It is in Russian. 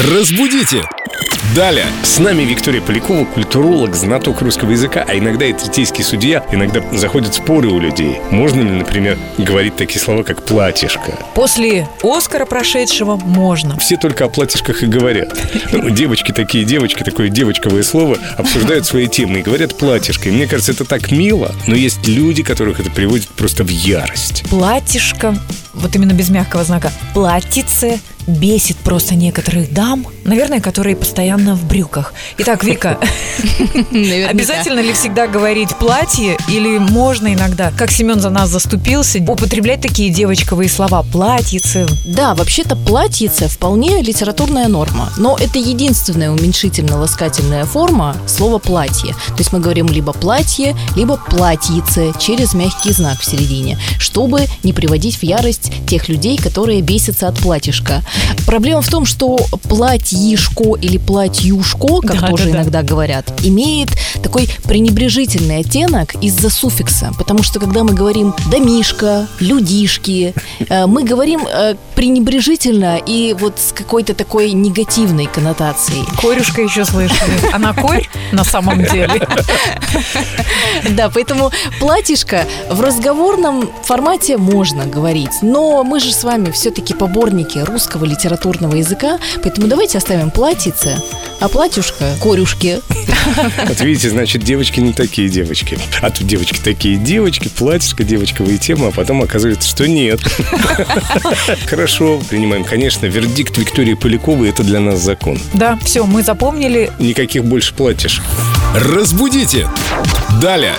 Разбудите! Далее. С нами Виктория Полякова, культуролог, знаток русского языка, а иногда и третейский судья. Иногда заходят споры у людей. Можно ли, например, говорить такие слова, как «платьишко»? После Оскара прошедшего можно. Все только о платьишках и говорят. Ну, девочки такие, девочки, такое девочковое слово, обсуждают свои темы и говорят «платьишко». И мне кажется, это так мило, но есть люди, которых это приводит просто в ярость. Платьишко, вот именно без мягкого знака, платьице бесит просто некоторых дам, наверное, которые постоянно в брюках. Итак, Вика, обязательно ли всегда говорить платье или можно иногда, как Семен за нас заступился, употреблять такие девочковые слова платьице? Да, вообще-то платьице вполне литературная норма, но это единственная уменьшительно-ласкательная форма слова платье. То есть мы говорим либо платье, либо платьице через мягкий знак в середине, чтобы не приводить в ярость тех людей, которые бесятся от платьишка. Проблема в том, что платьишко или платьюшко, как Да, тоже да, да. иногда говорят, имеет такой пренебрежительный оттенок из-за суффикса. Потому что когда мы говорим домишка, людишки, э, мы говорим э, пренебрежительно и вот с какой-то такой негативной коннотацией. Корюшка еще слышали. Она корь на самом деле. Да, поэтому платьишко в разговорном формате можно говорить, но мы же с вами все-таки поборники русского литературного языка, поэтому давайте оставим платьице, а платьюшка корюшки. Вот видите, значит, девочки не такие девочки. А тут девочки такие девочки, платьишко, девочковые темы, а потом оказывается, что нет. Хорошо, принимаем. Конечно, вердикт Виктории Поляковой – это для нас закон. Да, все, мы запомнили. Никаких больше платьишек. Разбудите! Далее.